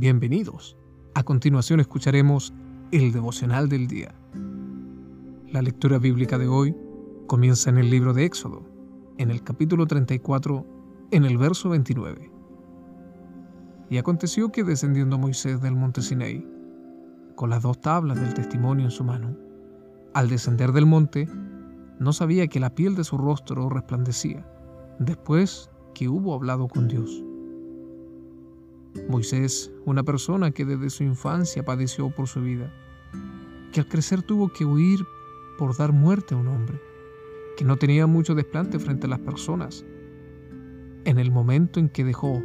Bienvenidos. A continuación escucharemos el devocional del día. La lectura bíblica de hoy comienza en el libro de Éxodo, en el capítulo 34, en el verso 29. Y aconteció que descendiendo Moisés del monte Sinaí, con las dos tablas del testimonio en su mano, al descender del monte, no sabía que la piel de su rostro resplandecía, después que hubo hablado con Dios. Moisés, una persona que desde su infancia padeció por su vida, que al crecer tuvo que huir por dar muerte a un hombre, que no tenía mucho desplante frente a las personas. En el momento en que dejó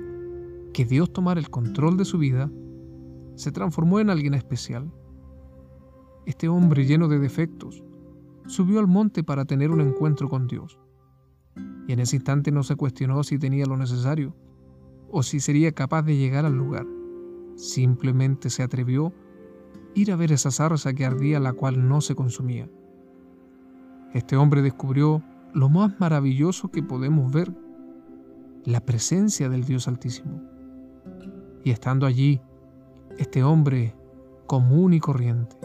que Dios tomara el control de su vida, se transformó en alguien especial. Este hombre lleno de defectos subió al monte para tener un encuentro con Dios. Y en ese instante no se cuestionó si tenía lo necesario o si sería capaz de llegar al lugar. Simplemente se atrevió ir a ver esa zarza que ardía la cual no se consumía. Este hombre descubrió lo más maravilloso que podemos ver, la presencia del Dios Altísimo. Y estando allí, este hombre común y corriente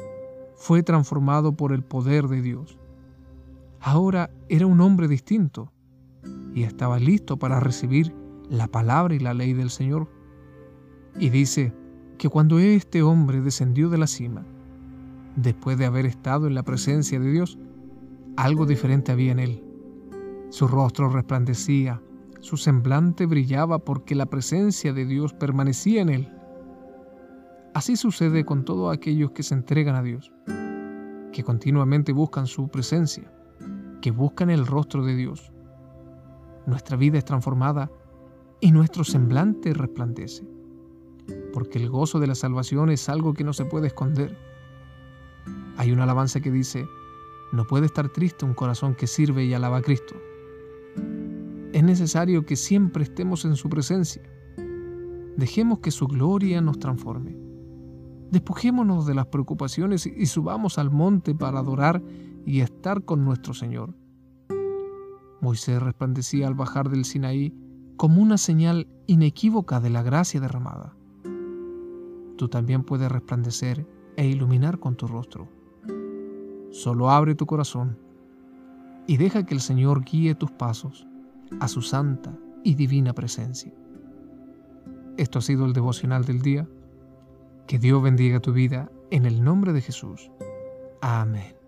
fue transformado por el poder de Dios. Ahora era un hombre distinto y estaba listo para recibir la palabra y la ley del Señor. Y dice que cuando este hombre descendió de la cima, después de haber estado en la presencia de Dios, algo diferente había en él. Su rostro resplandecía, su semblante brillaba porque la presencia de Dios permanecía en él. Así sucede con todos aquellos que se entregan a Dios, que continuamente buscan su presencia, que buscan el rostro de Dios. Nuestra vida es transformada y nuestro semblante resplandece, porque el gozo de la salvación es algo que no se puede esconder. Hay una alabanza que dice, no puede estar triste un corazón que sirve y alaba a Cristo. Es necesario que siempre estemos en su presencia. Dejemos que su gloria nos transforme. Despojémonos de las preocupaciones y subamos al monte para adorar y estar con nuestro Señor. Moisés resplandecía al bajar del Sinaí como una señal inequívoca de la gracia derramada. Tú también puedes resplandecer e iluminar con tu rostro. Solo abre tu corazón y deja que el Señor guíe tus pasos a su santa y divina presencia. Esto ha sido el devocional del día. Que Dios bendiga tu vida en el nombre de Jesús. Amén.